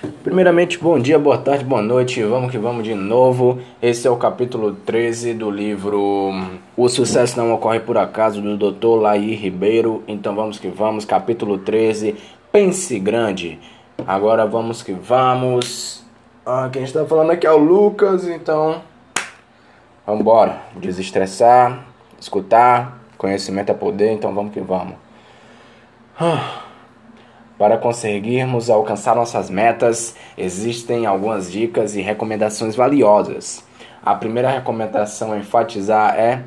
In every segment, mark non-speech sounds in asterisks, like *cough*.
Primeiramente, bom dia, boa tarde, boa noite, vamos que vamos de novo. Esse é o capítulo 13 do livro O Sucesso Não Ocorre Por Acaso, do Dr. Laí Ribeiro. Então vamos que vamos, capítulo 13, Pense Grande. Agora vamos que vamos. Ah, quem está falando aqui é o Lucas, então vamos. Desestressar, escutar, conhecimento é poder, então vamos que vamos. Ah. Para conseguirmos alcançar nossas metas, existem algumas dicas e recomendações valiosas. A primeira recomendação a enfatizar é: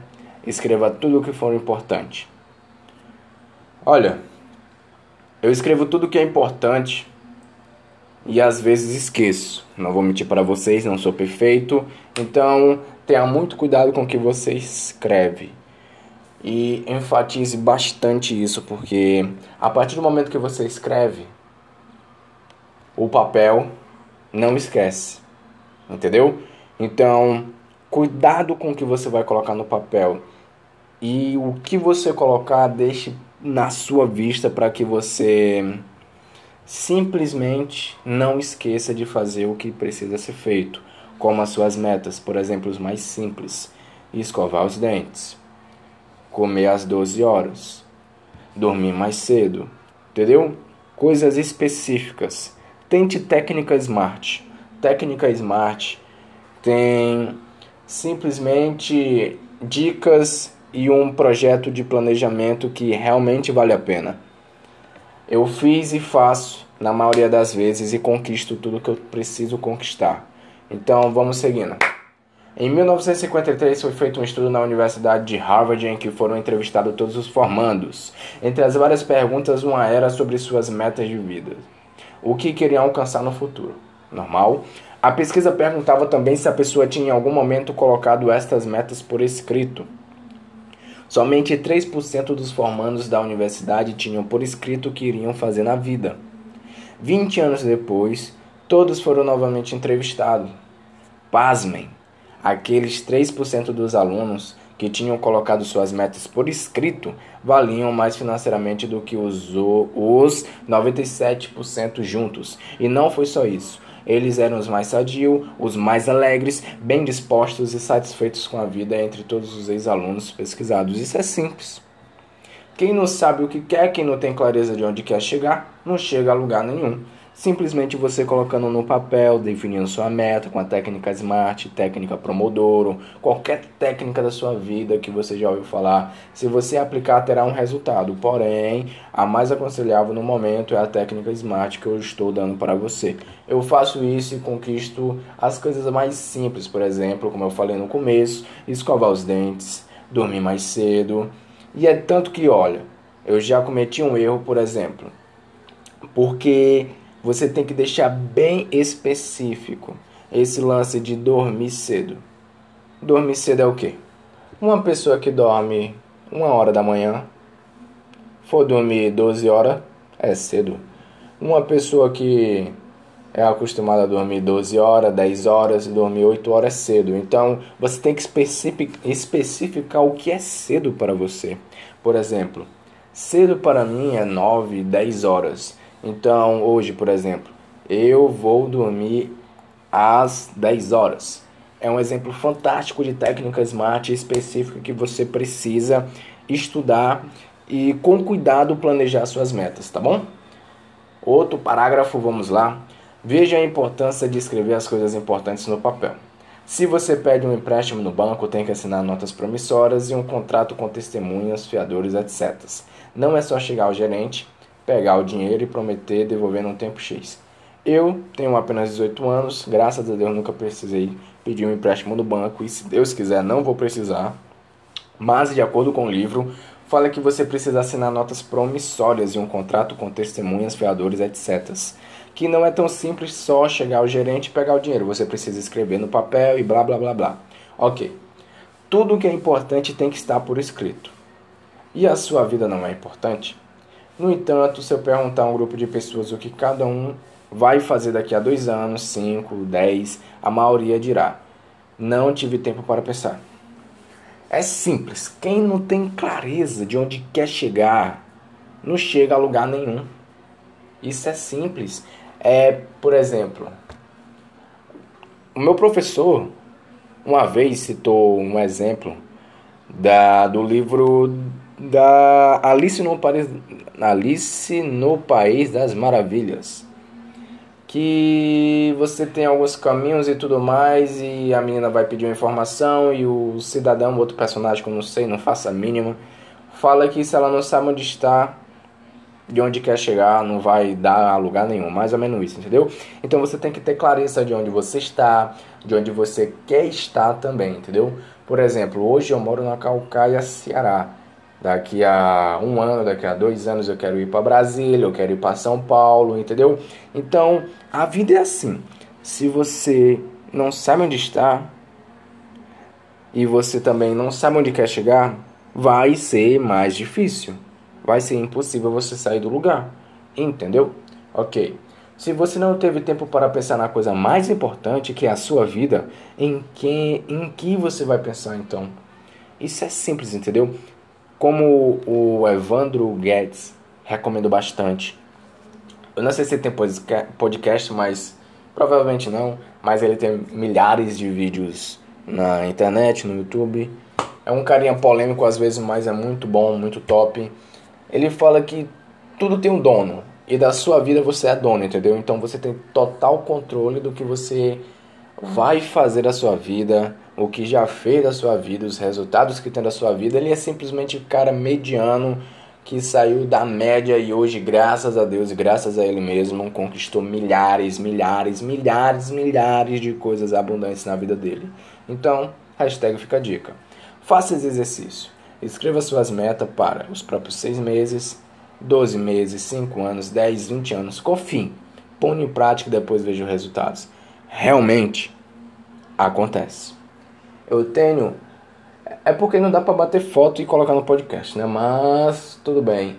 escreva tudo o que for importante. Olha, eu escrevo tudo o que é importante e às vezes esqueço. Não vou mentir para vocês, não sou perfeito, então tenha muito cuidado com o que você escreve e enfatize bastante isso, porque a partir do momento que você escreve, o papel não esquece, entendeu? Então, cuidado com o que você vai colocar no papel e o que você colocar, deixe na sua vista para que você simplesmente não esqueça de fazer o que precisa ser feito, como as suas metas, por exemplo, os mais simples, escovar os dentes comer às 12 horas, dormir mais cedo, entendeu? Coisas específicas. Tente técnica smart. Técnica smart tem simplesmente dicas e um projeto de planejamento que realmente vale a pena. Eu fiz e faço na maioria das vezes e conquisto tudo que eu preciso conquistar. Então vamos seguindo. Em 1953 foi feito um estudo na Universidade de Harvard em que foram entrevistados todos os formandos. Entre as várias perguntas, uma era sobre suas metas de vida. O que queriam alcançar no futuro? Normal. A pesquisa perguntava também se a pessoa tinha em algum momento colocado estas metas por escrito. Somente 3% dos formandos da universidade tinham por escrito o que iriam fazer na vida. 20 anos depois, todos foram novamente entrevistados. Pasmem! Aqueles 3% dos alunos que tinham colocado suas metas por escrito valiam mais financeiramente do que os, os 97% juntos. E não foi só isso. Eles eram os mais sadios, os mais alegres, bem dispostos e satisfeitos com a vida entre todos os ex-alunos pesquisados. Isso é simples. Quem não sabe o que quer, quem não tem clareza de onde quer chegar, não chega a lugar nenhum. Simplesmente você colocando no papel, definindo sua meta com a técnica SMART, técnica Promodoro, qualquer técnica da sua vida que você já ouviu falar, se você aplicar terá um resultado. Porém, a mais aconselhável no momento é a técnica SMART que eu estou dando para você. Eu faço isso e conquisto as coisas mais simples, por exemplo, como eu falei no começo, escovar os dentes, dormir mais cedo. E é tanto que, olha, eu já cometi um erro, por exemplo, porque você tem que deixar bem específico esse lance de dormir cedo. Dormir cedo é o quê? Uma pessoa que dorme uma hora da manhã, for dormir 12 horas, é cedo. Uma pessoa que é acostumada a dormir 12 horas, 10 horas, dormir 8 horas é cedo. Então, você tem que especificar o que é cedo para você. Por exemplo, cedo para mim é 9, 10 horas. Então, hoje, por exemplo, eu vou dormir às 10 horas. É um exemplo fantástico de técnica smart específica que você precisa estudar e com cuidado planejar suas metas, tá bom? Outro parágrafo, vamos lá. Veja a importância de escrever as coisas importantes no papel. Se você pede um empréstimo no banco, tem que assinar notas promissoras e um contrato com testemunhas, fiadores, etc. Não é só chegar ao gerente pegar o dinheiro e prometer devolver num tempo X. Eu tenho apenas 18 anos, graças a Deus nunca precisei pedir um empréstimo no banco e se Deus quiser não vou precisar. Mas de acordo com o livro, fala que você precisa assinar notas promissórias e um contrato com testemunhas, fiadores, etc. Que não é tão simples só chegar ao gerente e pegar o dinheiro, você precisa escrever no papel e blá blá blá blá. OK. Tudo que é importante tem que estar por escrito. E a sua vida não é importante? No entanto, se eu perguntar a um grupo de pessoas o que cada um vai fazer daqui a dois anos, cinco, dez, a maioria dirá: Não tive tempo para pensar. É simples. Quem não tem clareza de onde quer chegar, não chega a lugar nenhum. Isso é simples. É, por exemplo, o meu professor uma vez citou um exemplo da, do livro da Alice no, Alice no País das Maravilhas. Que você tem alguns caminhos e tudo mais, e a menina vai pedir uma informação, e o cidadão, outro personagem que eu não sei, não faço a mínima, fala que se ela não sabe onde está, de onde quer chegar, não vai dar a lugar nenhum, mais ou menos isso, entendeu? Então você tem que ter clareza de onde você está, de onde você quer estar também, entendeu? Por exemplo, hoje eu moro na Calcaia, Ceará. Daqui a um ano, daqui a dois anos eu quero ir para Brasília, eu quero ir para São Paulo, entendeu? Então a vida é assim. Se você não sabe onde está e você também não sabe onde quer chegar, vai ser mais difícil vai ser impossível você sair do lugar. Entendeu? Ok. Se você não teve tempo para pensar na coisa mais importante, que é a sua vida, em que, em que você vai pensar então? Isso é simples, entendeu? Como o Evandro Guedes recomendo bastante. Eu não sei se tem podcast, mas provavelmente não. Mas ele tem milhares de vídeos na internet, no YouTube. É um carinha polêmico às vezes, mas é muito bom, muito top ele fala que tudo tem um dono e da sua vida você é dono, entendeu? Então você tem total controle do que você vai fazer da sua vida, o que já fez da sua vida, os resultados que tem da sua vida. Ele é simplesmente um cara mediano que saiu da média e hoje, graças a Deus graças a ele mesmo, conquistou milhares, milhares, milhares, milhares de coisas abundantes na vida dele. Então, hashtag fica a dica. Faça esse exercício. Escreva suas metas para os próprios seis meses, 12 meses, 5 anos, 10, 20 anos. Confie. Põe em prática e depois veja os resultados. Realmente acontece. Eu tenho. É porque não dá para bater foto e colocar no podcast, né? Mas tudo bem.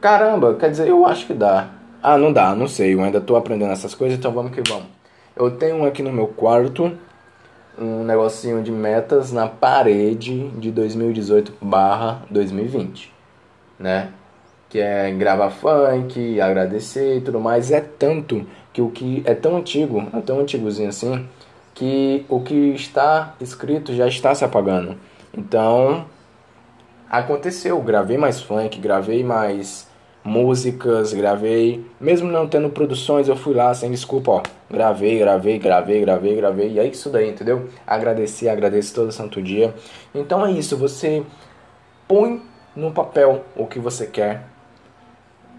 Caramba, quer dizer, eu acho que dá. Ah, não dá, não sei. Eu ainda tô aprendendo essas coisas, então vamos que vamos. Eu tenho aqui no meu quarto um negocinho de metas na parede de 2018 barra 2020, né? Que é gravar funk, agradecer e tudo mais. É tanto que o que é tão antigo, é tão antigozinho assim, que o que está escrito já está se apagando. Então, aconteceu, gravei mais funk, gravei mais músicas, gravei, mesmo não tendo produções, eu fui lá sem desculpa, ó, gravei, gravei, gravei, gravei, gravei, e é isso daí, entendeu? Agradecer, agradeço todo santo dia. Então é isso, você põe no papel o que você quer,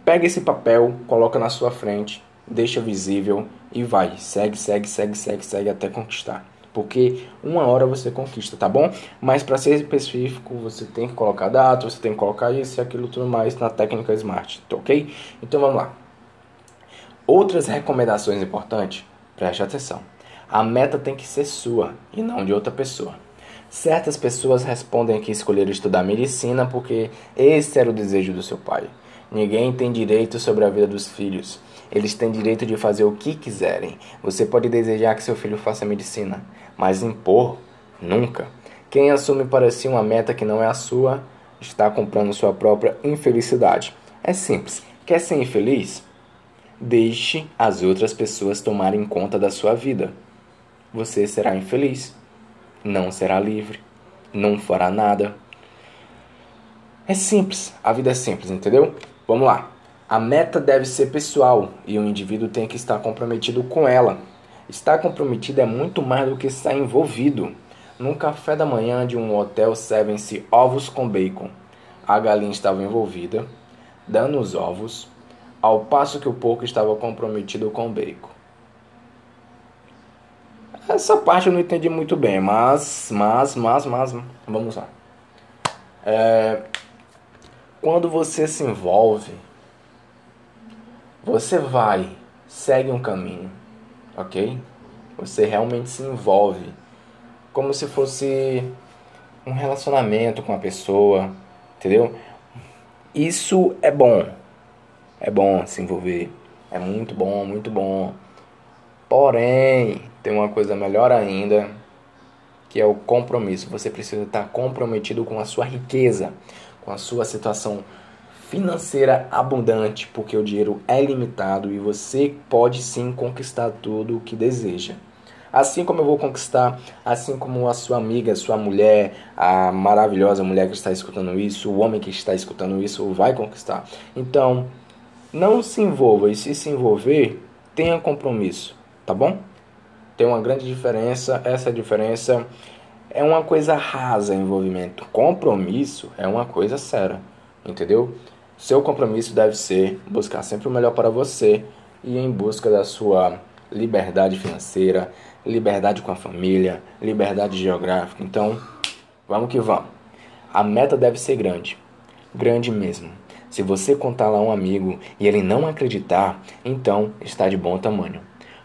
pega esse papel, coloca na sua frente, deixa visível e vai, segue, segue, segue, segue, segue até conquistar porque uma hora você conquista, tá bom? Mas para ser específico, você tem que colocar data, você tem que colocar isso e aquilo tudo mais na técnica Smart, tá ok? Então vamos lá. Outras recomendações importantes, preste atenção. A meta tem que ser sua e não de outra pessoa. Certas pessoas respondem que escolheram estudar medicina porque esse era o desejo do seu pai. Ninguém tem direito sobre a vida dos filhos. Eles têm direito de fazer o que quiserem. Você pode desejar que seu filho faça medicina, mas impor, nunca. Quem assume para si uma meta que não é a sua, está comprando sua própria infelicidade. É simples. Quer ser infeliz? Deixe as outras pessoas tomarem conta da sua vida. Você será infeliz. Não será livre. Não fará nada. É simples. A vida é simples, entendeu? Vamos lá. A meta deve ser pessoal e o indivíduo tem que estar comprometido com ela. Estar comprometido é muito mais do que estar envolvido. Num café da manhã de um hotel servem-se ovos com bacon. A galinha estava envolvida, dando os ovos, ao passo que o porco estava comprometido com o bacon. Essa parte eu não entendi muito bem, mas, mas, mas, mas, vamos lá. É, quando você se envolve você vai, segue um caminho, ok? Você realmente se envolve, como se fosse um relacionamento com a pessoa, entendeu? Isso é bom, é bom se envolver, é muito bom, muito bom. Porém, tem uma coisa melhor ainda, que é o compromisso. Você precisa estar comprometido com a sua riqueza, com a sua situação financeira abundante, porque o dinheiro é limitado e você pode sim conquistar tudo o que deseja. Assim como eu vou conquistar, assim como a sua amiga, sua mulher, a maravilhosa mulher que está escutando isso, o homem que está escutando isso vai conquistar. Então, não se envolva e se se envolver, tenha compromisso, tá bom? Tem uma grande diferença, essa diferença é uma coisa rasa envolvimento. Compromisso é uma coisa séria, entendeu? Seu compromisso deve ser buscar sempre o melhor para você e em busca da sua liberdade financeira, liberdade com a família, liberdade geográfica. Então, vamos que vamos. A meta deve ser grande, grande mesmo. Se você contar lá um amigo e ele não acreditar, então está de bom tamanho.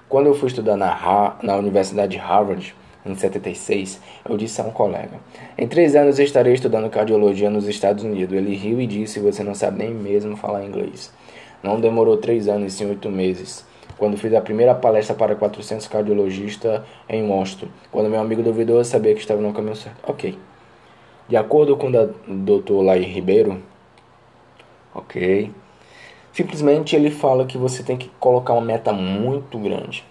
Quando eu fui estudar na, na Universidade de Harvard, em 76, eu disse a um colega: Em três anos estarei estudando cardiologia nos Estados Unidos. Ele riu e disse: Você não sabe nem mesmo falar inglês. Não demorou três anos, sim oito meses. Quando fiz a primeira palestra para 400 cardiologistas em Monstro, quando meu amigo duvidou, eu sabia que estava no caminho certo. Ok. De acordo com o Dr. Lai Ribeiro, ok, simplesmente ele fala que você tem que colocar uma meta muito grande.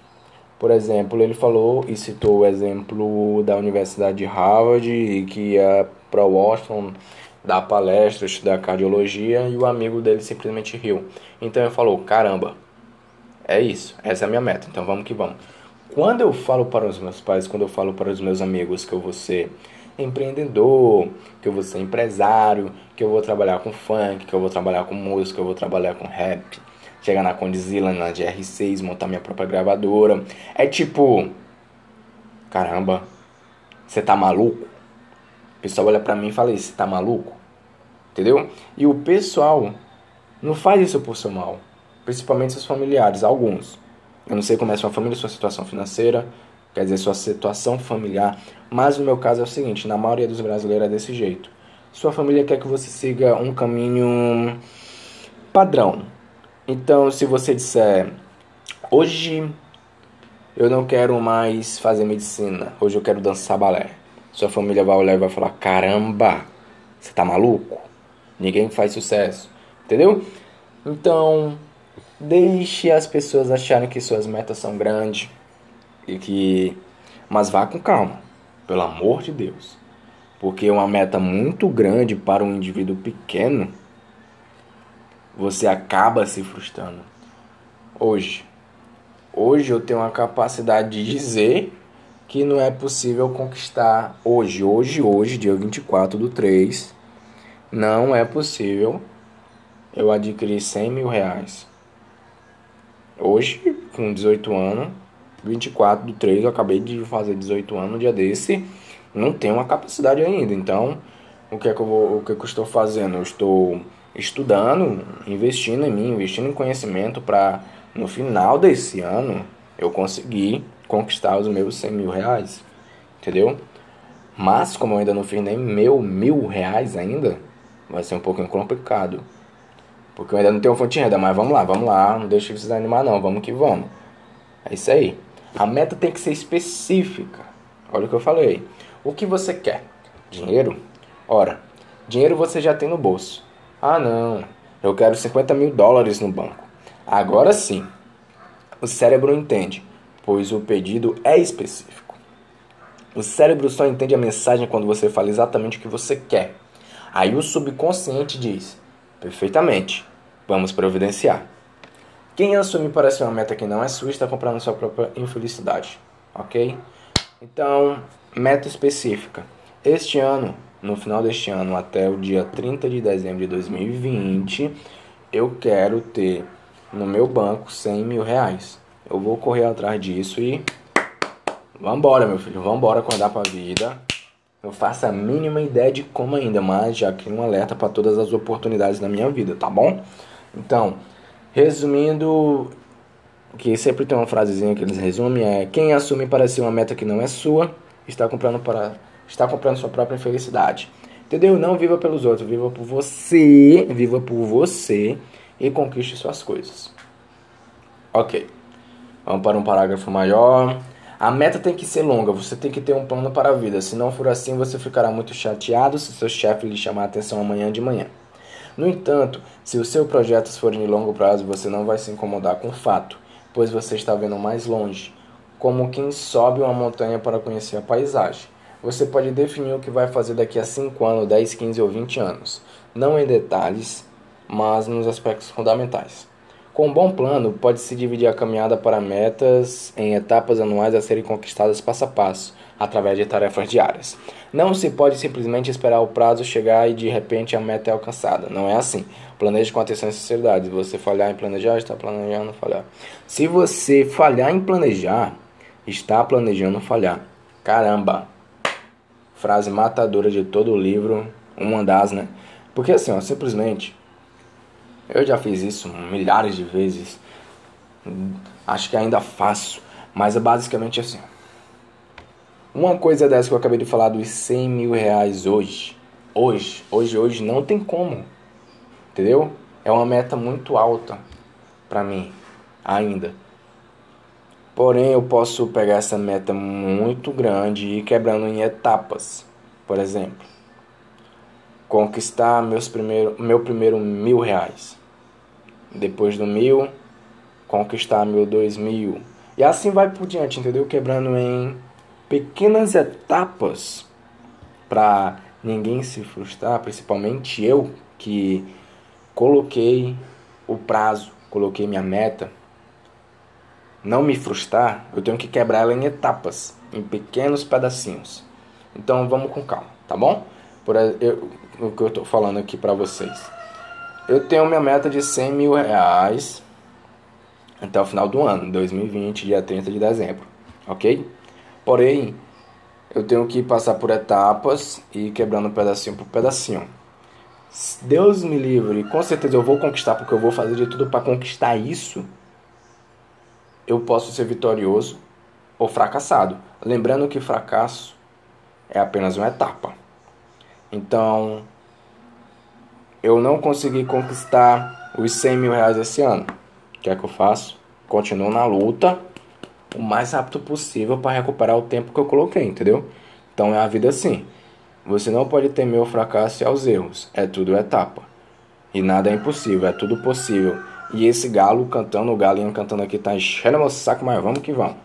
Por exemplo, ele falou e citou o exemplo da Universidade de Harvard, que ia para Washington dar palestra, estudar cardiologia, e o amigo dele simplesmente riu. Então ele falou: caramba, é isso, essa é a minha meta, então vamos que vamos. Quando eu falo para os meus pais, quando eu falo para os meus amigos que eu vou ser empreendedor, que eu vou ser empresário, que eu vou trabalhar com funk, que eu vou trabalhar com música, que eu vou trabalhar com rap, chegar na Condzilla, na GR6, montar minha própria gravadora. É tipo, caramba, você tá maluco? O pessoal olha pra mim e fala você tá maluco? Entendeu? E o pessoal não faz isso por seu mal. Principalmente seus familiares, alguns. Eu não sei como é sua família, sua situação financeira, quer dizer, sua situação familiar. Mas no meu caso é o seguinte, na maioria dos brasileiros é desse jeito. Sua família quer que você siga um caminho padrão, então, se você disser, hoje eu não quero mais fazer medicina, hoje eu quero dançar balé. Sua família vai olhar e vai falar: caramba, você tá maluco? Ninguém faz sucesso, entendeu? Então, deixe as pessoas acharem que suas metas são grandes e que. Mas vá com calma, pelo amor de Deus. Porque uma meta muito grande para um indivíduo pequeno você acaba se frustrando. Hoje, hoje eu tenho a capacidade de dizer que não é possível conquistar hoje, hoje, hoje, dia 24 do 3, não é possível eu adquirir 100 mil reais. Hoje, com 18 anos, 24 do 3, eu acabei de fazer 18 anos, no dia desse, não tenho uma capacidade ainda. Então, o que é que eu, vou, o que, é que eu estou fazendo? Eu estou estudando, investindo em mim, investindo em conhecimento para no final desse ano eu conseguir conquistar os meus 100 mil reais, entendeu? Mas como eu ainda não fiz nem meu mil reais ainda, vai ser um pouquinho complicado. Porque eu ainda não tenho fonte de renda, mas vamos lá, vamos lá, não deixe de se desanimar não, vamos que vamos. É isso aí. A meta tem que ser específica. Olha o que eu falei. O que você quer? Dinheiro? Ora, dinheiro você já tem no bolso. Ah, não, eu quero 50 mil dólares no banco. Agora sim, o cérebro entende, pois o pedido é específico. O cérebro só entende a mensagem quando você fala exatamente o que você quer. Aí o subconsciente diz: perfeitamente, vamos providenciar. Quem assume para ser uma meta que não é sua está comprando sua própria infelicidade, ok? Então, meta específica. Este ano no final deste ano até o dia 30 de dezembro de 2020, eu quero ter no meu banco 100 mil reais. Eu vou correr atrás disso e vambora, meu filho, vambora acordar pra vida. Eu faço a mínima ideia de como ainda, mas já crio um alerta para todas as oportunidades da minha vida, tá bom? Então, resumindo, que sempre tem uma frasezinha que eles resumem é quem assume para si uma meta que não é sua, está comprando para está comprando sua própria felicidade. Entendeu? Não viva pelos outros, viva por você, viva por você e conquiste suas coisas. Ok. Vamos para um parágrafo maior. A meta tem que ser longa, você tem que ter um plano para a vida. Se não for assim, você ficará muito chateado se seu chefe lhe chamar a atenção amanhã de manhã. No entanto, se os seus projetos forem de longo prazo, você não vai se incomodar com o fato, pois você está vendo mais longe, como quem sobe uma montanha para conhecer a paisagem. Você pode definir o que vai fazer daqui a 5 anos, 10, 15 ou 20 anos, não em detalhes, mas nos aspectos fundamentais. Com um bom plano, pode-se dividir a caminhada para metas em etapas anuais a serem conquistadas passo a passo, através de tarefas diárias. Não se pode simplesmente esperar o prazo chegar e de repente a meta é alcançada. Não é assim. Planeje com atenção e sinceridade. Você falhar em planejar, está planejando falhar. Se você falhar em planejar, está planejando falhar. Caramba! Frase matadora de todo o livro, uma das, né? Porque assim, ó, simplesmente eu já fiz isso milhares de vezes. Acho que ainda faço. Mas é basicamente assim. Uma coisa dessa que eu acabei de falar dos 100 mil reais hoje. Hoje, hoje, hoje não tem como. Entendeu? É uma meta muito alta para mim ainda. Porém, eu posso pegar essa meta muito grande e ir quebrando em etapas. Por exemplo, conquistar meus primeiro, meu primeiro mil reais depois do mil, conquistar mil, dois mil. E assim vai por diante, entendeu? Quebrando em pequenas etapas para ninguém se frustrar, principalmente eu que coloquei o prazo, coloquei minha meta. Não me frustrar, eu tenho que quebrar ela em etapas, em pequenos pedacinhos. Então vamos com calma, tá bom? Por eu, o que eu estou falando aqui para vocês. Eu tenho minha meta de 100 mil reais até o final do ano, 2020, dia 30 de dezembro, ok? Porém, eu tenho que passar por etapas e quebrando pedacinho por pedacinho. Deus me livre, com certeza eu vou conquistar porque eu vou fazer de tudo para conquistar isso. Eu posso ser vitorioso ou fracassado. Lembrando que fracasso é apenas uma etapa. Então, eu não consegui conquistar os 100 mil reais esse ano. O que é que eu faço? Continuo na luta o mais rápido possível para recuperar o tempo que eu coloquei, entendeu? Então é a vida assim. Você não pode temer o fracasso e aos erros. É tudo etapa. E nada é impossível, é tudo possível. E esse galo cantando, o galinho cantando aqui tá enchendo meu saco, mas vamos que vamos.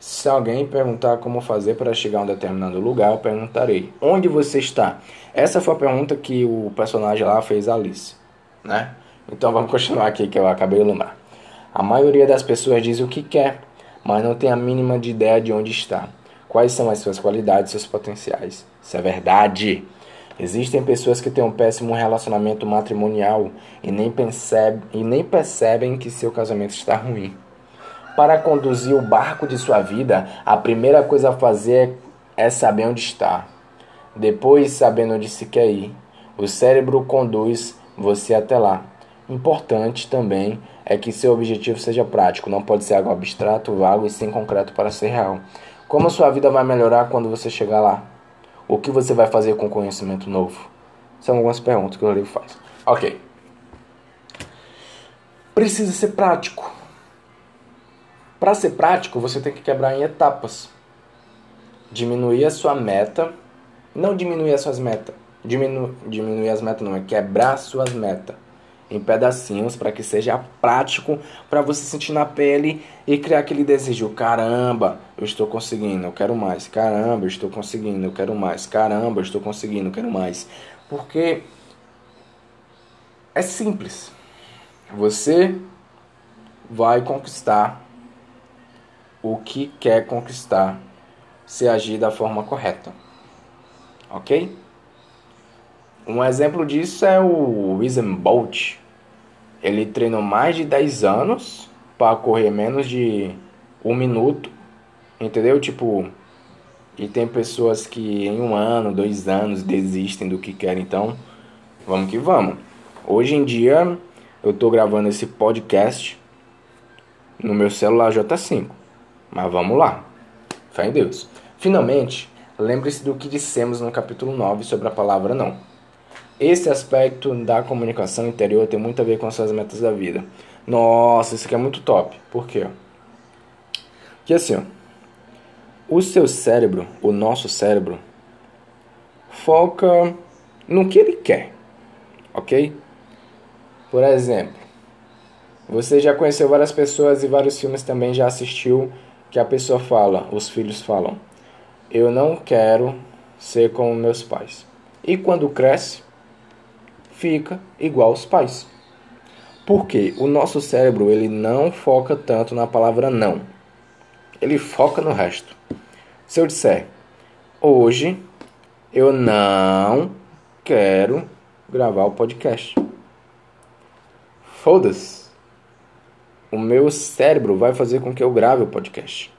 Se alguém perguntar como fazer para chegar a um determinado lugar, eu perguntarei: Onde você está? Essa foi a pergunta que o personagem lá fez a Alice, né? Então vamos continuar aqui que eu acabei de lembrar. A maioria das pessoas diz o que quer, mas não tem a mínima de ideia de onde está. Quais são as suas qualidades, seus potenciais? Isso é verdade. Existem pessoas que têm um péssimo relacionamento matrimonial e nem, percebe, e nem percebem que seu casamento está ruim. Para conduzir o barco de sua vida, a primeira coisa a fazer é saber onde está. Depois, sabendo onde se quer ir, o cérebro conduz você até lá. Importante também é que seu objetivo seja prático, não pode ser algo abstrato, vago e sem concreto para ser real. Como sua vida vai melhorar quando você chegar lá? O que você vai fazer com conhecimento novo? São algumas perguntas que o livro faz. Ok. Precisa ser prático. Para ser prático, você tem que quebrar em etapas. Diminuir a sua meta. Não diminuir as suas metas. Diminu diminuir as metas não, é quebrar suas metas em pedacinhos para que seja prático para você sentir na pele e criar aquele desejo. Caramba, eu estou conseguindo, eu quero mais. Caramba, eu estou conseguindo, eu quero mais. Caramba, eu estou conseguindo, eu quero mais. Porque é simples. Você vai conquistar o que quer conquistar se agir da forma correta. Ok? Um exemplo disso é o Usain. Ele treinou mais de 10 anos para correr menos de um minuto, entendeu? Tipo, e tem pessoas que em um ano, dois anos desistem do que querem. Então, vamos que vamos. Hoje em dia, eu estou gravando esse podcast no meu celular J5. Mas vamos lá. Fé em Deus. Finalmente, lembre-se do que dissemos no capítulo 9 sobre a palavra não. Esse aspecto da comunicação interior tem muito a ver com as suas metas da vida. Nossa, isso aqui é muito top. Por quê? Porque assim, ó, o seu cérebro, o nosso cérebro, foca no que ele quer, ok? Por exemplo, você já conheceu várias pessoas e vários filmes também já assistiu que a pessoa fala, os filhos falam: "Eu não quero ser como meus pais". E quando cresce, fica igual aos pais. Porque o nosso cérebro ele não foca tanto na palavra não. Ele foca no resto. Se eu disser: "Hoje eu não quero gravar o podcast". Foda-se. O meu cérebro vai fazer com que eu grave o podcast.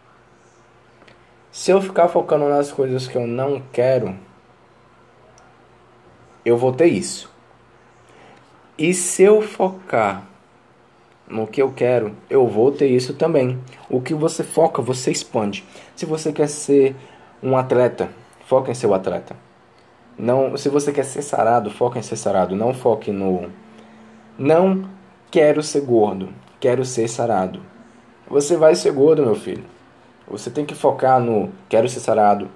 Se eu ficar focando nas coisas que eu não quero, eu vou ter isso. E se eu focar no que eu quero, eu vou ter isso também. O que você foca, você expande. Se você quer ser um atleta, foca em ser um atleta. Não, se você quer ser sarado, foca em ser sarado. Não foque no não quero ser gordo, quero ser sarado. Você vai ser gordo, meu filho. Você tem que focar no quero ser sarado,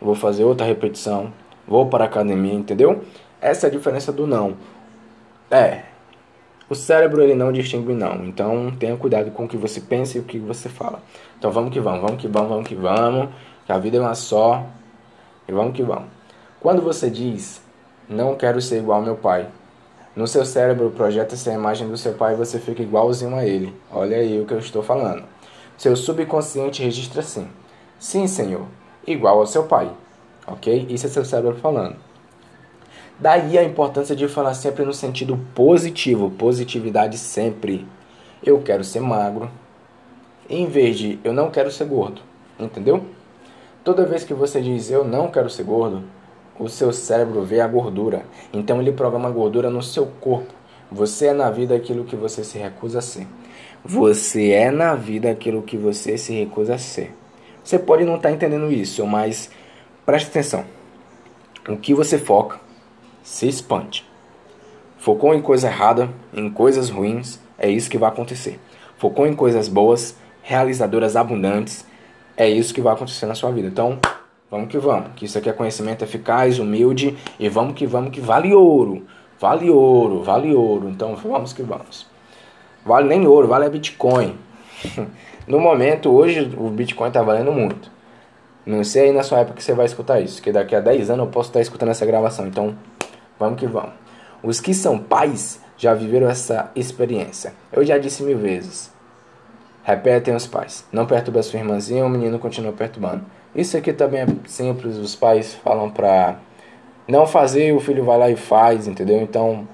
vou fazer outra repetição, vou para a academia, entendeu? Essa é a diferença do não. É. O cérebro ele não distingue não. Então tenha cuidado com o que você pensa e o que você fala. Então vamos que vamos, vamos que vamos, vamos que vamos. Que a vida é uma só. E vamos que vamos. Quando você diz não quero ser igual ao meu pai, no seu cérebro projeta essa imagem do seu pai e você fica igualzinho a ele. Olha aí o que eu estou falando. Seu subconsciente registra assim: Sim, Senhor, igual ao seu pai. Ok? Isso é seu cérebro falando. Daí a importância de falar sempre no sentido positivo, positividade sempre. Eu quero ser magro, em vez de eu não quero ser gordo, entendeu? Toda vez que você diz eu não quero ser gordo, o seu cérebro vê a gordura, então ele programa a gordura no seu corpo. Você é na vida aquilo que você se recusa a ser. Você é na vida aquilo que você se recusa a ser. Você pode não estar tá entendendo isso, mas preste atenção. O que você foca se expande. Focou em coisa errada, em coisas ruins, é isso que vai acontecer. Focou em coisas boas, realizadoras abundantes, é isso que vai acontecer na sua vida. Então, vamos que vamos, que isso aqui é conhecimento eficaz, humilde e vamos que vamos que vale ouro. Vale ouro, vale ouro. Então, vamos que vamos. Vale nem ouro, vale a Bitcoin. *laughs* No momento, hoje, o Bitcoin está valendo muito. Não sei aí na sua época que você vai escutar isso, que daqui a 10 anos eu posso estar escutando essa gravação. Então, Vamos que vamos. Os que são pais já viveram essa experiência. Eu já disse mil vezes. Repetem os pais. Não perturbe a sua irmãzinha, o menino continua perturbando. Isso aqui também é simples. Os pais falam pra não fazer, o filho vai lá e faz, entendeu? Então,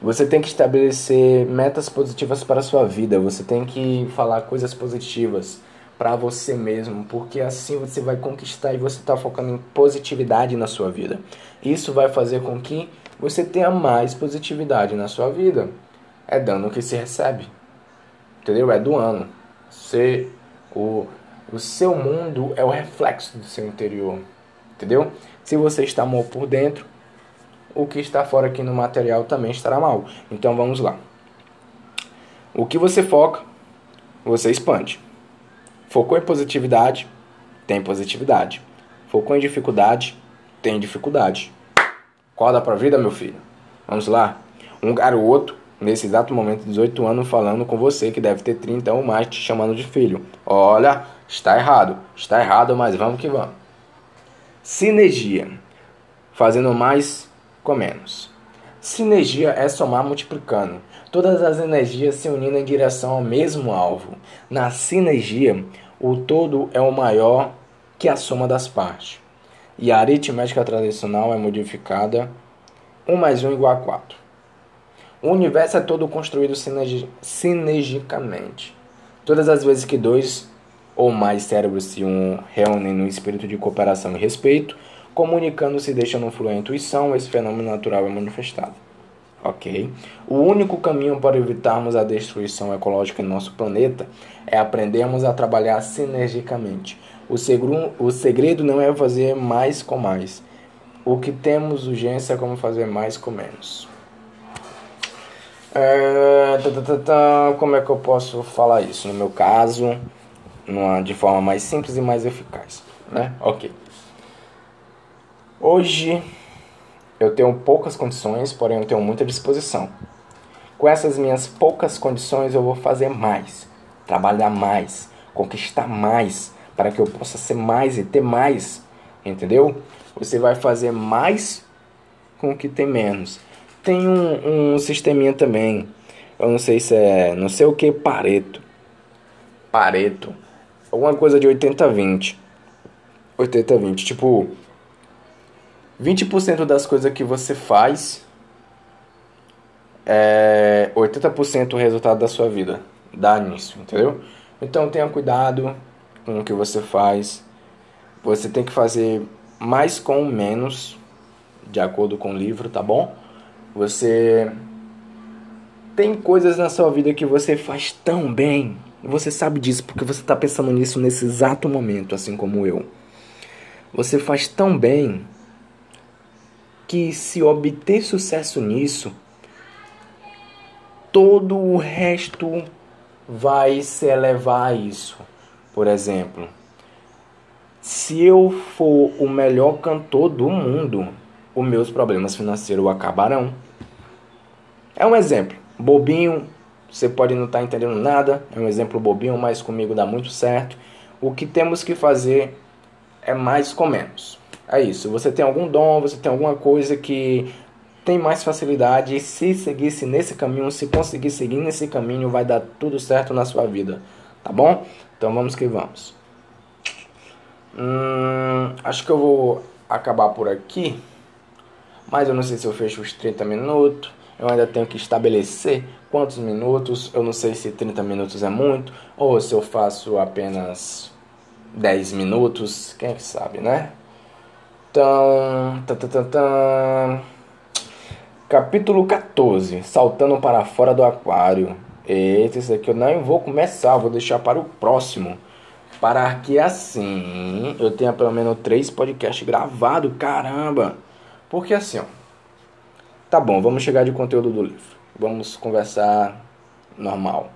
você tem que estabelecer metas positivas para a sua vida. Você tem que falar coisas positivas para você mesmo, porque assim você vai conquistar e você está focando em positividade na sua vida. Isso vai fazer com que você tenha mais positividade na sua vida. É dando que se recebe, entendeu? É doando. Você, o, o seu mundo é o reflexo do seu interior, entendeu? Se você está mal por dentro, o que está fora aqui no material também estará mal. Então vamos lá. O que você foca, você expande. Focou em positividade, tem positividade. Focou em dificuldade, tem dificuldade. Acorda pra vida, meu filho. Vamos lá. Um garoto, nesse exato momento, 18 anos, falando com você, que deve ter 30 ou mais, te chamando de filho. Olha, está errado. Está errado, mas vamos que vamos. Sinergia. Fazendo mais com menos. Sinergia é somar multiplicando todas as energias se unindo em direção ao mesmo alvo. Na sinergia, o todo é o maior que a soma das partes. E a aritmética tradicional é modificada 1 mais 1 igual a 4. O universo é todo construído sinergi sinergicamente. Todas as vezes que dois ou mais cérebros se reúnem no espírito de cooperação e respeito, comunicando-se e deixando fluir a intuição, esse fenômeno natural é manifestado ok? O único caminho para evitarmos a destruição ecológica no nosso planeta é aprendermos a trabalhar sinergicamente. O segredo, o segredo não é fazer mais com mais. O que temos urgência é como fazer mais com menos. É, tá, tá, tá, como é que eu posso falar isso? No meu caso, numa, de forma mais simples e mais eficaz. Né? Ok. Hoje eu tenho poucas condições, porém eu tenho muita disposição. com essas minhas poucas condições eu vou fazer mais, trabalhar mais, conquistar mais, para que eu possa ser mais e ter mais, entendeu? Você vai fazer mais com o que tem menos. Tem um, um sisteminha também, eu não sei se é, não sei o que, Pareto. Pareto. Alguma coisa de 80-20. 80-20, tipo, 20% das coisas que você faz é 80% o resultado da sua vida. Dá nisso, entendeu? Então tenha cuidado com o que você faz. Você tem que fazer mais com menos, de acordo com o livro, tá bom? Você tem coisas na sua vida que você faz tão bem. Você sabe disso porque você está pensando nisso nesse exato momento, assim como eu. Você faz tão bem que se obter sucesso nisso, todo o resto vai se elevar a isso. Por exemplo, se eu for o melhor cantor do mundo, os meus problemas financeiros acabarão. É um exemplo, bobinho, você pode não estar tá entendendo nada, é um exemplo bobinho, mas comigo dá muito certo. O que temos que fazer é mais com menos. É isso. Você tem algum dom, você tem alguma coisa que tem mais facilidade. E se seguisse nesse caminho, se conseguir seguir nesse caminho, vai dar tudo certo na sua vida. Tá bom? Então vamos que vamos. Hum, acho que eu vou acabar por aqui. Mas eu não sei se eu fecho os 30 minutos. Eu ainda tenho que estabelecer quantos minutos. Eu não sei se 30 minutos é muito. Ou se eu faço apenas 10 minutos. Quem é que sabe, né? Então. Tá, tá, tá, Capítulo 14: Saltando para fora do aquário. Eita, esse aqui eu não vou começar, vou deixar para o próximo. Para que assim eu tenha pelo menos três podcasts gravados, caramba! Porque assim, ó. Tá bom, vamos chegar de conteúdo do livro. Vamos conversar normal.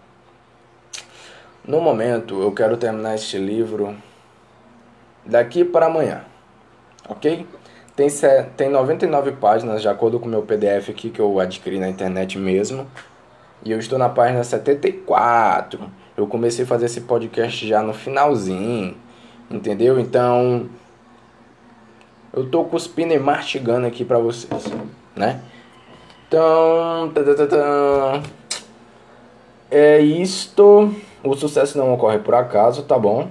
No momento, eu quero terminar este livro daqui para amanhã, ok? Tem, tem 99 páginas, de acordo com o meu PDF aqui que eu adquiri na internet mesmo. E eu estou na página 74. Eu comecei a fazer esse podcast já no finalzinho, entendeu? Então, eu tô cuspindo e mastigando aqui pra vocês, né? Então, é isto. O sucesso não ocorre por acaso, tá bom?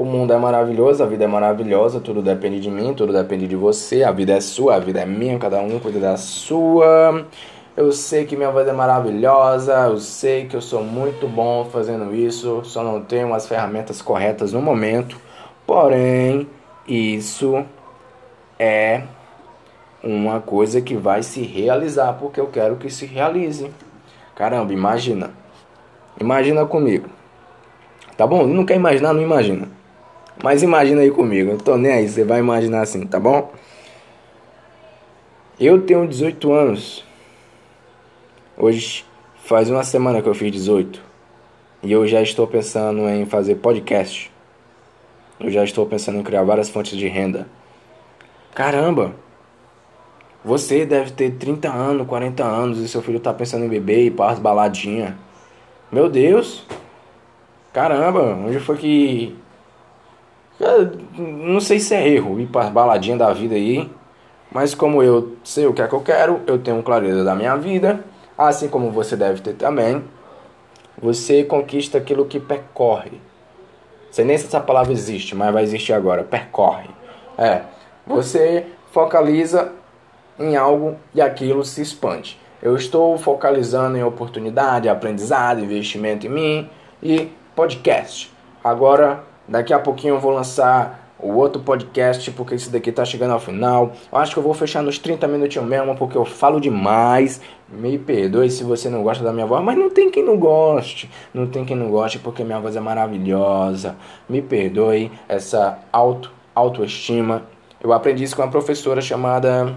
O mundo é maravilhoso, a vida é maravilhosa, tudo depende de mim, tudo depende de você, a vida é sua, a vida é minha, cada um cuida da sua. Eu sei que minha voz é maravilhosa, eu sei que eu sou muito bom fazendo isso, só não tenho as ferramentas corretas no momento. Porém, isso é uma coisa que vai se realizar, porque eu quero que se realize. Caramba, imagina. Imagina comigo. Tá bom? Não quer imaginar, não imagina. Mas imagina aí comigo, eu tô nem aí, você vai imaginar assim, tá bom? Eu tenho 18 anos. Hoje faz uma semana que eu fiz 18. E eu já estou pensando em fazer podcast. Eu já estou pensando em criar várias fontes de renda. Caramba! Você deve ter 30 anos, 40 anos e seu filho tá pensando em beber e para as baladinhas. Meu Deus! Caramba, onde foi que não sei se é erro ir para baladinha da vida aí, mas como eu sei o que é que eu quero, eu tenho clareza da minha vida, assim como você deve ter também. Você conquista aquilo que percorre. Sei nem se essa palavra existe, mas vai existir agora. Percorre. É. Você focaliza em algo e aquilo se expande. Eu estou focalizando em oportunidade, aprendizado, investimento em mim e podcast. Agora Daqui a pouquinho eu vou lançar o outro podcast, porque esse daqui tá chegando ao final. Eu acho que eu vou fechar nos 30 minutinhos mesmo, porque eu falo demais. Me perdoe se você não gosta da minha voz, mas não tem quem não goste. Não tem quem não goste, porque minha voz é maravilhosa. Me perdoe essa auto autoestima. Eu aprendi isso com uma professora chamada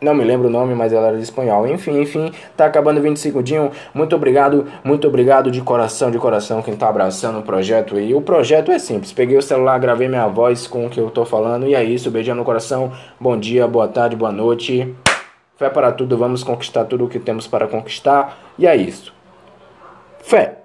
não me lembro o nome, mas ela era de espanhol. Enfim, enfim, tá acabando 20 segundinhos. Muito obrigado, muito obrigado de coração, de coração, quem tá abraçando o projeto aí. O projeto é simples. Peguei o celular, gravei minha voz com o que eu tô falando. E é isso, beijão no coração. Bom dia, boa tarde, boa noite. Fé para tudo, vamos conquistar tudo o que temos para conquistar. E é isso. Fé.